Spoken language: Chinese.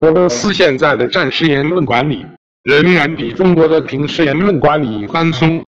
俄罗斯现在的战时言论管理仍然比中国的平时言论管理宽松。